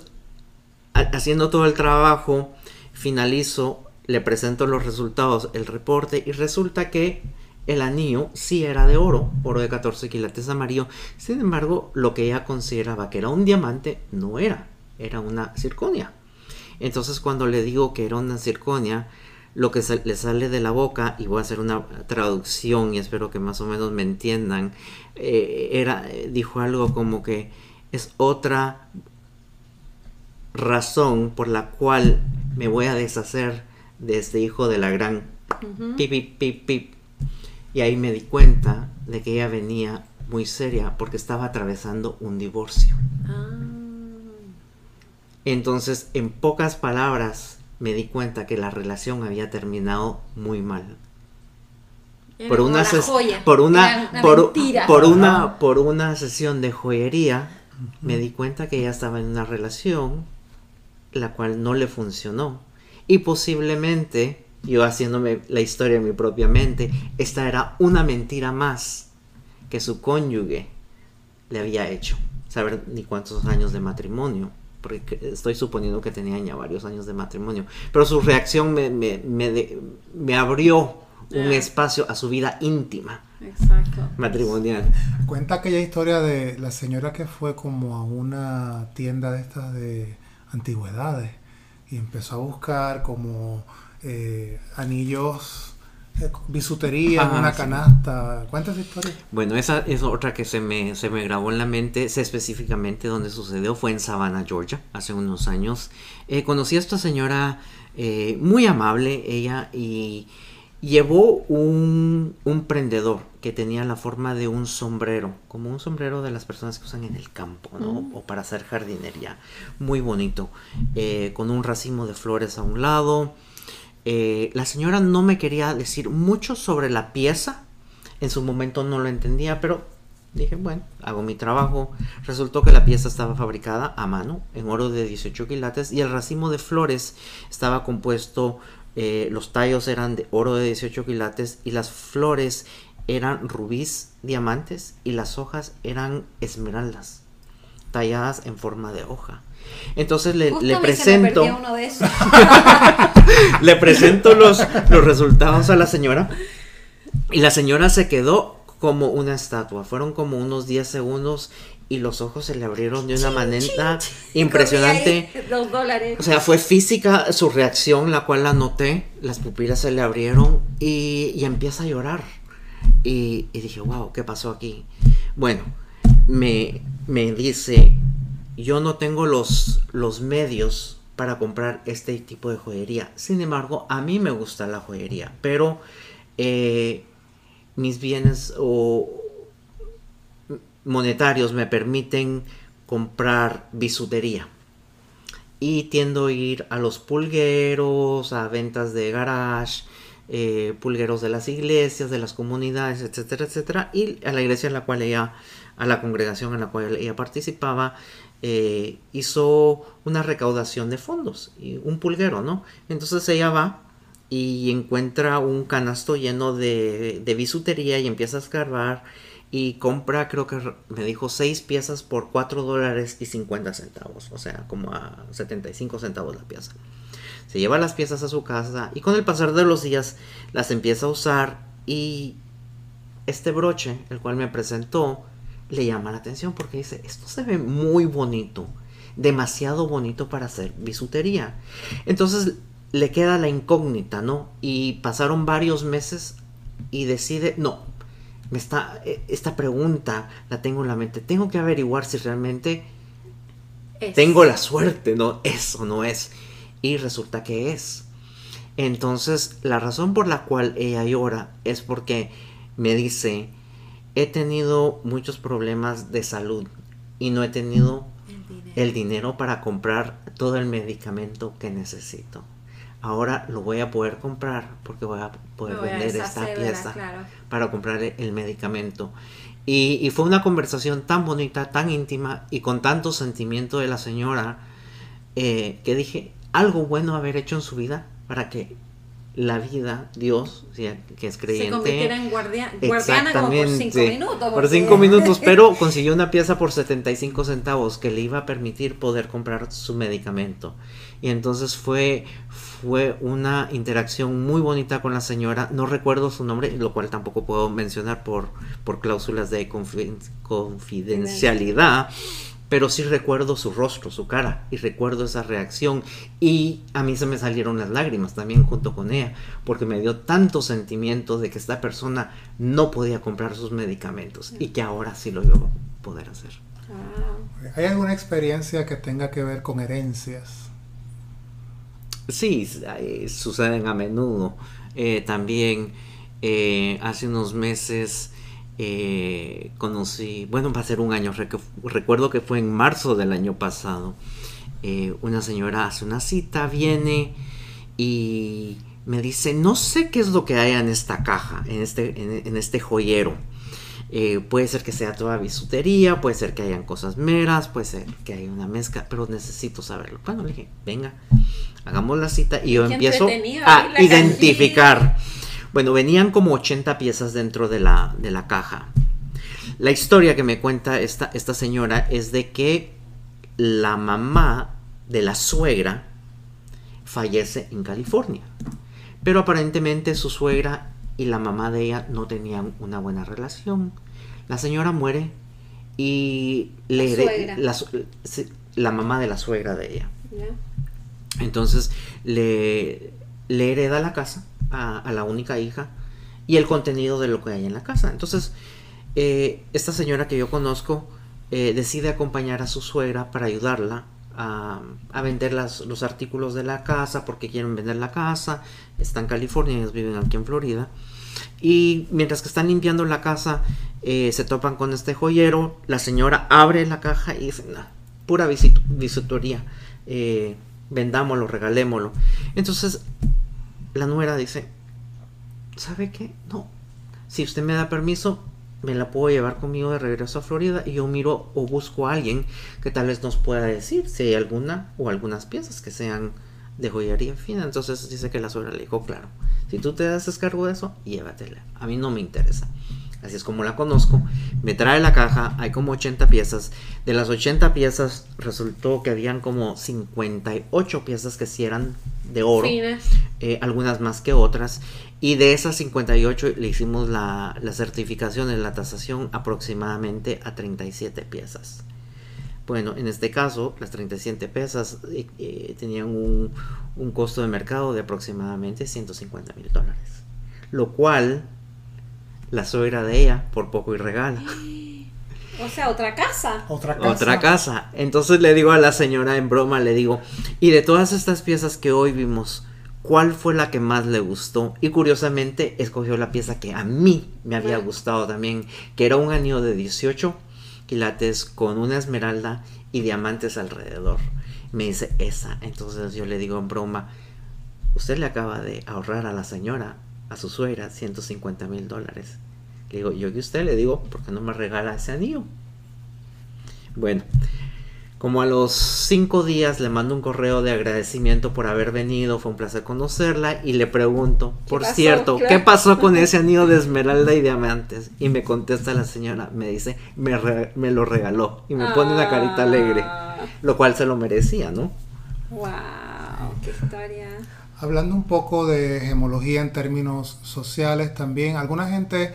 haciendo todo el trabajo, finalizo, le presento los resultados, el reporte y resulta que el anillo sí era de oro, oro de 14 quilates amarillo. Sin embargo, lo que ella consideraba que era un diamante no era, era una circonia. Entonces cuando le digo que era una circonia, lo que le sale de la boca, y voy a hacer una traducción y espero que más o menos me entiendan, eh, era, dijo algo como que es otra razón por la cual me voy a deshacer de este hijo de la gran pip, pip, pip, pip. Y ahí me di cuenta de que ella venía muy seria porque estaba atravesando un divorcio. Ah. Entonces, en pocas palabras, me di cuenta que la relación había terminado muy mal. por una, por una, por, por, una por una sesión de joyería me di cuenta que ella estaba en una relación la cual no le funcionó. Y posiblemente, yo haciéndome la historia en mi propia mente, esta era una mentira más que su cónyuge le había hecho. Saber ni cuántos años de matrimonio, porque estoy suponiendo que tenía ya varios años de matrimonio. Pero su reacción me, me, me, abrió un espacio a su vida íntima. Exacto. Matrimonial. Cuenta aquella historia de la señora que fue como a una tienda de estas de antigüedades y empezó a buscar como eh, anillos, eh, bisutería en una canasta. ¿Cuántas historias? Bueno, esa es otra que se me, se me grabó en la mente, sé específicamente dónde sucedió, fue en Savannah, Georgia, hace unos años. Eh, conocí a esta señora muy amable, ella, y llevó un, un prendedor que tenía la forma de un sombrero, como un sombrero de las personas que usan en el campo, ¿no? O para hacer jardinería. Muy bonito, eh, con un racimo de flores a un lado. Eh, la señora no me quería decir mucho sobre la pieza. En su momento no lo entendía, pero dije, bueno, hago mi trabajo. Resultó que la pieza estaba fabricada a mano, en oro de 18 quilates, y el racimo de flores estaba compuesto eh, los tallos eran de oro de 18 quilates y las flores eran rubíes, diamantes y las hojas eran esmeraldas, talladas en forma de hoja. Entonces le, presento. le presento los, los resultados a la señora. Y la señora se quedó como una estatua. Fueron como unos 10 segundos y los ojos se le abrieron de una manera impresionante. O sea, fue física su reacción, la cual la noté. Las pupilas se le abrieron y, y empieza a llorar. Y, dije, wow, ¿qué pasó aquí? Bueno, me me dice, yo no tengo los, los medios para comprar este tipo de joyería. Sin embargo, a mí me gusta la joyería, pero eh, mis bienes o monetarios me permiten comprar bisutería. Y tiendo a ir a los pulgueros, a ventas de garage, eh, pulgueros de las iglesias, de las comunidades, etcétera, etcétera. Y a la iglesia en la cual ella, a la congregación en la cual ella participaba, eh, hizo una recaudación de fondos, y un pulguero, ¿no? Entonces ella va y encuentra un canasto lleno de, de bisutería y empieza a escarbar y compra, creo que me dijo, seis piezas por 4 dólares y 50 centavos, o sea, como a 75 centavos la pieza. Se lleva las piezas a su casa y con el pasar de los días las empieza a usar y este broche, el cual me presentó, le llama la atención porque dice, esto se ve muy bonito, demasiado bonito para hacer bisutería. Entonces le queda la incógnita, ¿no? Y pasaron varios meses y decide, no, me está, e, esta pregunta la tengo en la mente, tengo que averiguar si realmente tengo la suerte, ¿no? Eso no es. Y resulta que es. Entonces, la razón por la cual ella llora es porque me dice, he tenido muchos problemas de salud y no he tenido el dinero, para comprar todo el medicamento que necesito. Ahora lo voy a poder comprar porque voy a poder vender esta pieza para comprar el medicamento. Y, fue una conversación tan bonita, tan íntima y con tanto sentimiento de la señora eh, que dije, algo bueno haber hecho en su vida para que la vida, Dios, que es creyente. Se convirtiera en guardiana como por cinco minutos. Por cinco minutos, pero consiguió una pieza por 75 centavos que le iba a permitir poder comprar su medicamento. Y entonces fue, fue una interacción muy bonita con la señora. No recuerdo su nombre, lo cual tampoco puedo mencionar por, por cláusulas de confidencialidad pero sí recuerdo su rostro, su cara, y recuerdo esa reacción. Y a mí se me salieron las lágrimas también junto con ella, porque me dio tanto sentimiento de que esta persona no podía comprar sus medicamentos y que ahora sí lo iba a poder hacer. ¿Hay alguna experiencia que tenga que ver con herencias? Sí, suceden a menudo. Eh, también eh, hace unos meses eh, conocí, bueno, va a ser un año, recuerdo que fue en marzo del año pasado. Eh, una señora hace una cita, viene y me dice, no sé qué es lo que hay en esta caja, en este, en, este joyero. Eh, puede ser que sea toda bisutería, puede ser que hayan cosas meras, puede ser que haya una mezcla, pero necesito saberlo. Bueno, le dije, venga, hagamos la cita y yo empiezo a identificar. Bueno, venían como 80 piezas dentro de la, de la caja. La historia que me cuenta esta, esta señora es de que la mamá de la suegra fallece en California. Pero aparentemente su suegra y la mamá de ella no tenían una buena relación. La señora muere y le la, la, mamá de la suegra de ella. Entonces le, le hereda la casa a, la única hija y el contenido de lo que hay en la casa. Entonces, eh, esta señora que yo conozco eh, decide acompañar a su suegra para ayudarla a, vender los artículos de la casa porque quieren vender la casa. Está en California, ellos viven aquí en Florida. Y mientras que están limpiando la casa, eh, se topan con este joyero. La señora abre la caja y dice, pura visitoría. vendámoslo, regalémoslo. Entonces la nuera dice, ¿sabe qué? No, si usted me da permiso, me la puedo llevar conmigo de regreso a Florida y yo miro o busco a alguien que tal vez nos pueda decir si hay alguna o algunas piezas que sean de joyería fina. Entonces dice que la suegra le dijo, claro, si tú te das cargo de eso, llévatela. A mí no me interesa. Así es como la conozco. Me trae la caja, hay como 80 piezas. De las 80 piezas resultó que habían como 58 piezas que sí eran de oro. Eh, algunas más que otras. Y de esas 58 le hicimos la, la certificación en la tasación aproximadamente a 37 piezas. Bueno, en este caso, las 37 piezas eh, eh, tenían un, un costo de mercado de aproximadamente 150 mil dólares. Lo cual la suegra de ella por poco y regala. O sea, otra casa. Otra casa. Otra casa. Entonces le digo a la señora en broma, le digo, y de todas estas piezas que hoy vimos, ¿cuál fue la que más le gustó? Y curiosamente escogió la pieza que a mí me había Ah. gustado también, que era un anillo de 18 quilates con una esmeralda y diamantes alrededor. Me dice esa. Entonces yo le digo en broma, usted le acaba de ahorrar a la señora, a su suegra, 150 mil dólares. Le digo, yo que usted le digo, ¿por qué no me regala ese anillo? Bueno, como a los cinco días le mando un correo de agradecimiento por haber venido, fue un placer conocerla y le pregunto, por pasó? cierto, ¿qué pasó con ese anillo de esmeralda y diamantes? Y me contesta la señora, me dice, me, re- me lo regaló y me pone una carita alegre, Ah, lo cual se lo merecía, ¿no? Wow, qué historia. Hablando un poco de gemología en términos sociales también, alguna gente,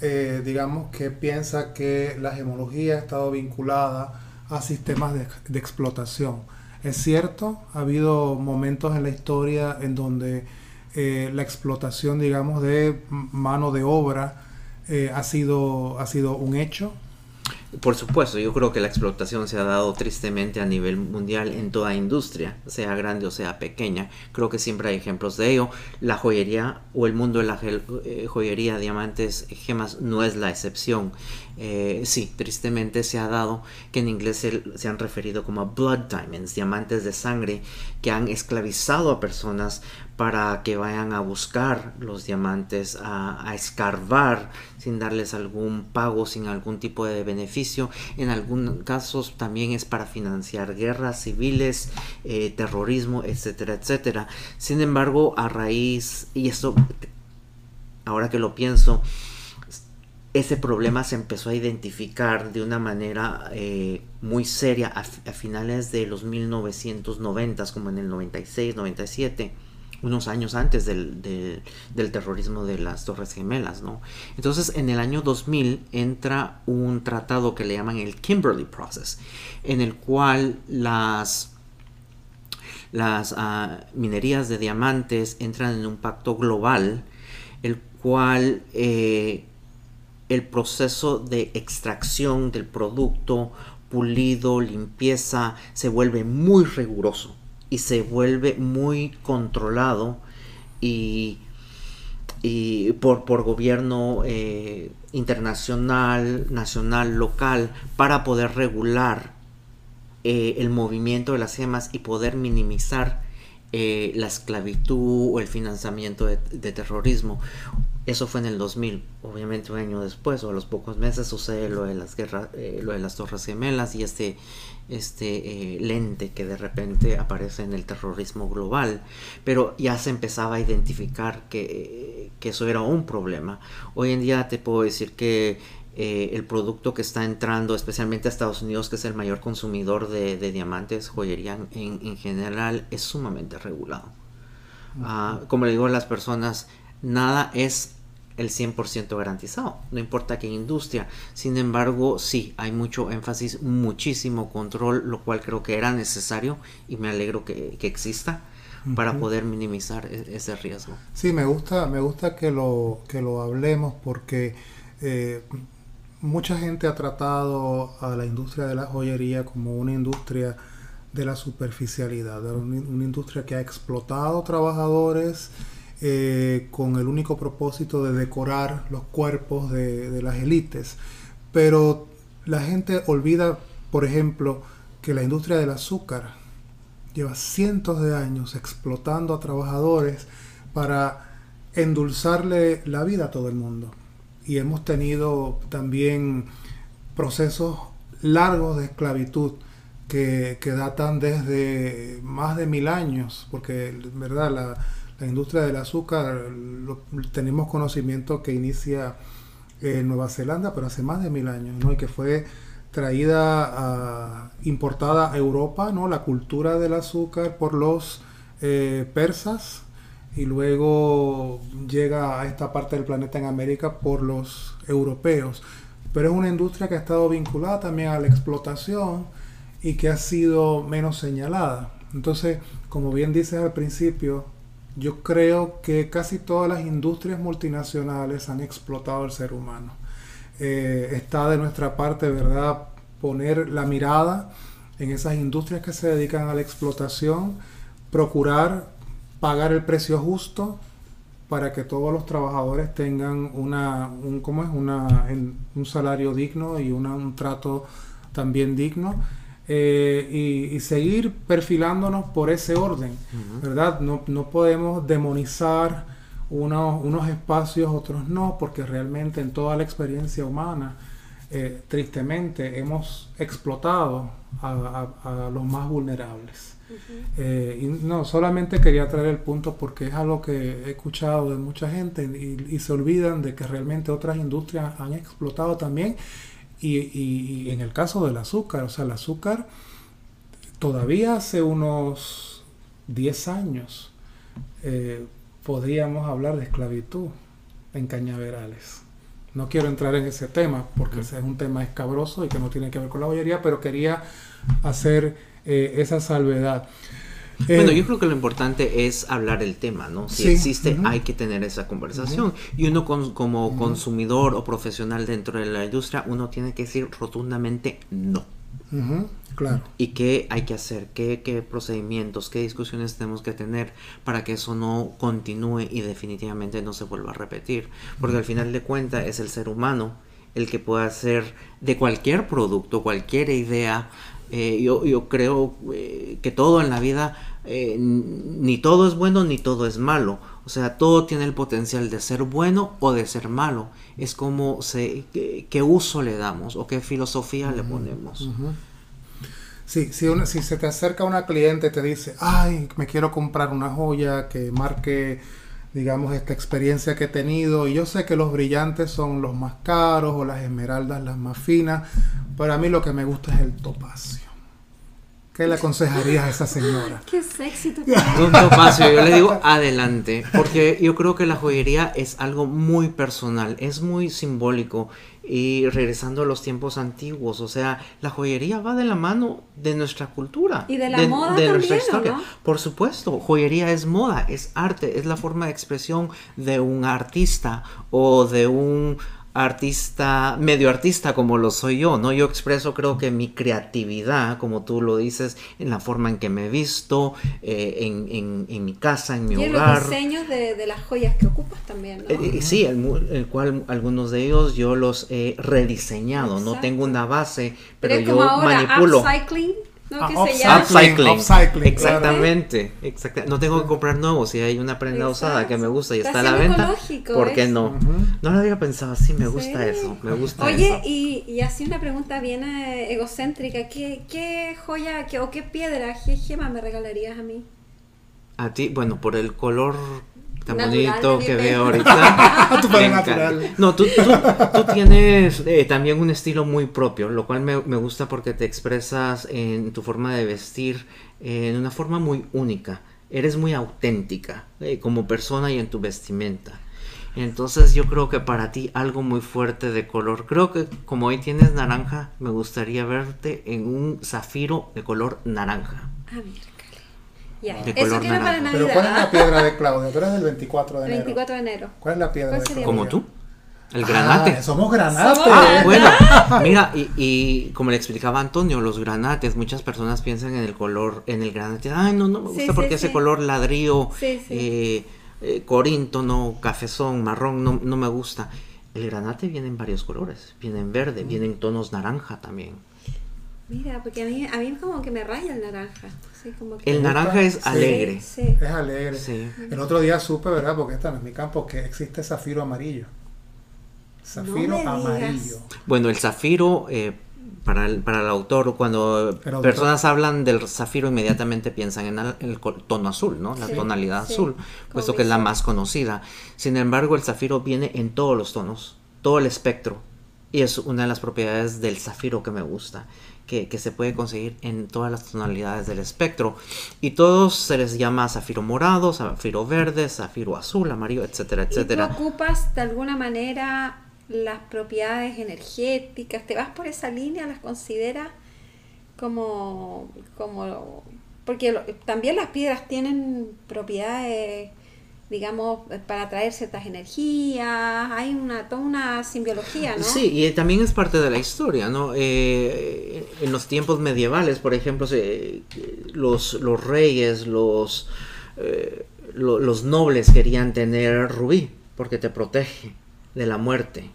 eh, digamos, que piensa que la gemología ha estado vinculada a sistemas de, de explotación. Es cierto, ha habido momentos en la historia en donde eh, la explotación, digamos, de mano de obra eh, ha, sido, ha sido un hecho. Por supuesto, yo creo que la explotación se ha dado tristemente a nivel mundial en toda industria, sea grande o sea pequeña. Creo que siempre hay ejemplos de ello. La joyería o el mundo de la eh, joyería, diamantes, gemas no es la excepción. Eh, sí, tristemente se ha dado que en inglés se, han referido como blood diamonds, diamantes de sangre, que han esclavizado a personas para que vayan a buscar los diamantes, a, a escarbar sin darles algún pago, sin algún tipo de beneficio. En algunos casos también es para financiar guerras civiles, eh, terrorismo, etcétera, etcétera. Sin embargo, a raíz, y esto, ahora que lo pienso, ese problema se empezó a identificar de una manera eh, muy seria a, finales de los 1990, como en el 96, 97 unos años antes del, del, terrorismo de las Torres Gemelas, ¿no? Entonces, en el año 2000 entra un tratado que le llaman el Kimberley Process, en el cual las, las uh, minerías de diamantes entran en un pacto global, el cual eh, el proceso de extracción del producto, pulido, limpieza, se vuelve muy riguroso y se vuelve muy controlado y, y por, por, gobierno eh, internacional, nacional, local, para poder regular eh, el movimiento de las gemas y poder minimizar eh, la esclavitud o el financiamiento de, de, terrorismo. Eso fue en el 2000. Obviamente un año después o a los pocos meses sucede lo de las guerras, eh, lo de las Torres Gemelas y este este eh, lente que de repente aparece en el terrorismo global, pero ya se empezaba a identificar que, que eso era un problema. Hoy en día te puedo decir que eh, el producto que está entrando, especialmente a Estados Unidos, que es el mayor consumidor de, de diamantes, joyería en, en, general, es sumamente regulado. Uh uh, como le digo a las personas, nada es el 100% garantizado, no importa qué industria. Sin embargo, sí, hay mucho énfasis, muchísimo control, lo cual creo que era necesario y me alegro que, que exista uh -huh. para poder minimizar e ese riesgo. Sí, me gusta, me gusta que lo, que lo hablemos porque eh, mucha gente ha tratado a la industria de la joyería como una industria de la superficialidad, de una, una industria que ha explotado trabajadores, eh, con el único propósito de decorar los cuerpos de, las élites. Pero la gente olvida, por ejemplo, que la industria del azúcar lleva cientos de años explotando a trabajadores para endulzarle la vida a todo el mundo. Y hemos tenido también procesos largos de esclavitud que, que datan desde más de mil años, porque, ¿verdad? La, la industria del azúcar, tenemos conocimiento que inicia en Nueva Zelanda, pero hace más de mil años, ¿no? Y que fue traída, importada a Europa, ¿no? La cultura del azúcar por los eh, persas y luego llega a esta parte del planeta en América por los europeos. Pero es una industria que ha estado vinculada también a la explotación y que ha sido menos señalada. Entonces, como bien dices al principio, yo creo que casi todas las industrias multinacionales han explotado al ser humano. eh, está de nuestra parte, ¿verdad? Poner la mirada en esas industrias que se dedican a la explotación, procurar pagar el precio justo para que todos los trabajadores tengan una, un, ¿cómo es? Una, un salario digno y un trato también digno. Eh, y, seguir perfilándonos por ese orden, ¿verdad? No, no podemos demonizar unos, unos espacios, otros no, porque realmente en toda la experiencia humana, eh, tristemente, hemos explotado a, los más vulnerables. Eh, y no, solamente quería traer el punto porque es algo que he escuchado de mucha gente y, se olvidan de que realmente otras industrias han explotado también. Y, y, en el caso del azúcar, o sea, el azúcar todavía hace unos 10 años eh, podríamos hablar de esclavitud en cañaverales. No quiero entrar en ese tema porque ese es un tema escabroso y que no tiene que ver con la bollería, pero quería hacer eh, esa salvedad. Bueno, eh, yo creo que lo importante es hablar el tema, ¿no? Si existe, hay que tener esa conversación. Y uno como consumidor o profesional dentro de la industria, uno tiene que decir rotundamente no. Claro. ¿Y qué hay que hacer? ¿Qué, ¿Qué, procedimientos, qué discusiones tenemos que tener para que eso no continúe y definitivamente no se vuelva a repetir? Porque al final de cuentas es el ser humano el que puede hacer de cualquier producto, cualquier idea. Eh, yo, yo, creo eh, que todo en la vida, eh, ni todo es bueno ni todo es malo. O sea, todo tiene el potencial de ser bueno o de ser malo. Es como se, qué, uso le damos o qué filosofía le ponemos. Sí, si, si se te acerca una cliente y te dice, ay, me quiero comprar una joya que marque, digamos, esta experiencia que he tenido, y yo sé que los brillantes son los más caros o las esmeraldas las más finas, para mí lo que me gusta es el topacio. ¿Qué le aconsejarías a esa señora? Qué sexy Un topacio, yo le digo adelante, porque yo creo que la joyería es algo muy personal, es muy simbólico y regresando a los tiempos antiguos, o sea, la joyería va de la mano de nuestra cultura. Y de la moda de nuestra historia. Por supuesto, joyería es moda, es arte, es la forma de expresión de un artista o de un artista, medio artista como lo soy yo, ¿no? Yo expreso creo que mi creatividad, como tú lo dices, en la forma en que me he visto, eh, en, mi casa, en mi hogar. Los diseños de, las joyas que ocupas también, ¿no? Eh, sí, el, cual algunos de ellos yo los he rediseñado, no tengo una base, pero, yo manipulo. Upcycling. ¿No? Ah, que se llama upcycling. Exactamente, No tengo que comprar nuevos. Si hay una prenda usada que me gusta y está, a la venta, ¿por qué no? No lo había pensado así. Me gusta eso. Me gusta Oye, Y, y así una pregunta bien eh, egocéntrica. ¿Qué, qué joya qué, o qué piedra, qué gema me regalarías a mí? A ti, bueno, por el color tan bonito que veo ahorita. tu natural. No, tú, tú, tienes eh, también un estilo muy propio, lo cual me, me, gusta porque te expresas en tu forma de vestir en una forma muy única. Eres muy auténtica eh, como persona y en tu vestimenta. Entonces yo creo que para ti algo muy fuerte de color. Creo que como hoy tienes naranja, me gustaría verte en un zafiro de color naranja. Ah, mira. Eso quiero para Navidad. Pero ¿cuál es la piedra de Claudia? Tú eres del 24 de enero. 24 de enero. ¿Cuál es la piedra de Claudia? Como tú. El granate. Ah, somos granates. Ah, bueno, mira, y, y, como le explicaba Antonio, los granates, muchas personas piensan en el color, en el granate. Ay, no, no me gusta porque ese color ladrillo, eh, eh, corinto, no, cafezón, marrón, no, no me gusta. El granate viene en varios colores. Viene en verde, viene en tonos naranja también. Mira, porque a mí, a mí como que me raya el naranja. el naranja es alegre. Es alegre. El otro día supe, ¿verdad? Porque esta no es mi campo, que existe zafiro amarillo. Zafiro amarillo. Bueno, el zafiro, eh, para, el, para el autor, cuando personas hablan del zafiro, inmediatamente piensan en el, tono azul, ¿no? La tonalidad azul, puesto que es la más conocida. Sin embargo, el zafiro viene en todos los tonos, todo el espectro. Y es una de las propiedades del zafiro que me gusta que, se puede conseguir en todas las tonalidades del espectro. Y todos se les llama zafiro morado, zafiro verde, zafiro azul, amarillo, etcétera, etcétera. ¿Y tú ocupas de alguna manera las propiedades energéticas? ¿Te vas por esa línea? ¿Las consideras como... como porque también las piedras tienen propiedades digamos, para traer ciertas energías, hay una, toda una simbiología, ¿no? Sí, y también es parte de la historia, ¿no? Eh, en los tiempos medievales, por ejemplo, los, los reyes, los, eh, los nobles querían tener rubí, porque te protege de la muerte.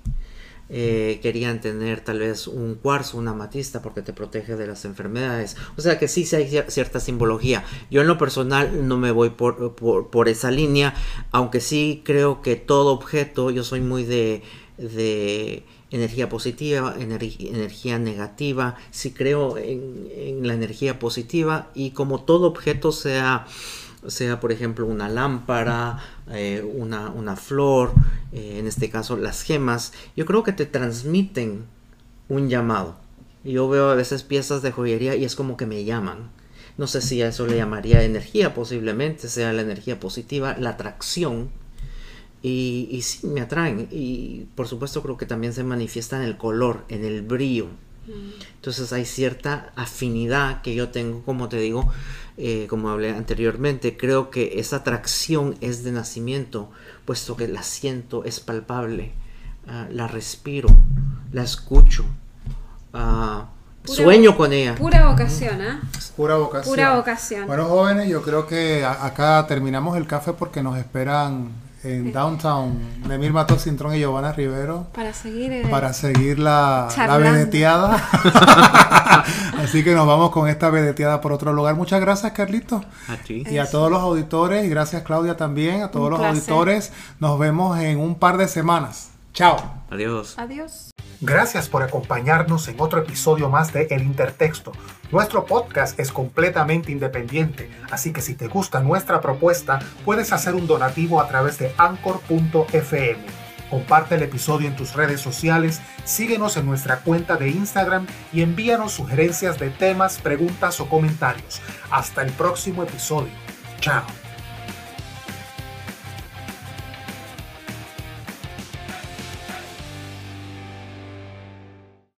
Eh, querían tener tal vez un cuarzo, una amatista porque te protege de las enfermedades. O sea que sí, sí hay cierta simbología. Yo en lo personal no me voy por, por, esa línea, aunque sí creo que todo objeto, yo soy muy de, de energía positiva, energía negativa, sí creo en, en la energía positiva y como todo objeto sea sea por ejemplo una lámpara, eh, una, flor, eh, en este caso las gemas, yo creo que te transmiten un llamado. Yo veo a veces piezas de joyería y es como que me llaman. No sé si a eso le llamaría energía, posiblemente sea la energía positiva, la atracción. Y, y sí, me atraen. Y por supuesto creo que también se manifiesta en el color, en el brillo. Entonces hay cierta afinidad que yo tengo, como te digo, eh, como hablé anteriormente, creo que esa atracción es de nacimiento, puesto que la siento, es palpable, ah, la respiro, la escucho, ah, sueño con ella. Pura vocación, ¿eh? Pura vocación. Pura vocación. Bueno, jóvenes, yo creo que acá terminamos el café porque nos esperan en Downtown de Mir Matos Cintrón y Giovanna Rivero. Para seguir eh, para seguir la, la vedeteada. Así que nos vamos con esta vedeteada por otro lugar. Muchas gracias Carlito. A ti. y a todos los auditores y gracias Claudia también a todos los auditores. Nos vemos en un par de semanas. Chao. Adiós. Adiós Gracias por acompañarnos en otro episodio más de El Intertexto. Nuestro podcast es completamente independiente, así que si te gusta nuestra propuesta, puedes hacer un donativo a través de anchor.fm. Comparte el episodio en tus redes sociales, síguenos en nuestra cuenta de Instagram y envíanos sugerencias de temas, preguntas o comentarios. Hasta el próximo episodio. Chao.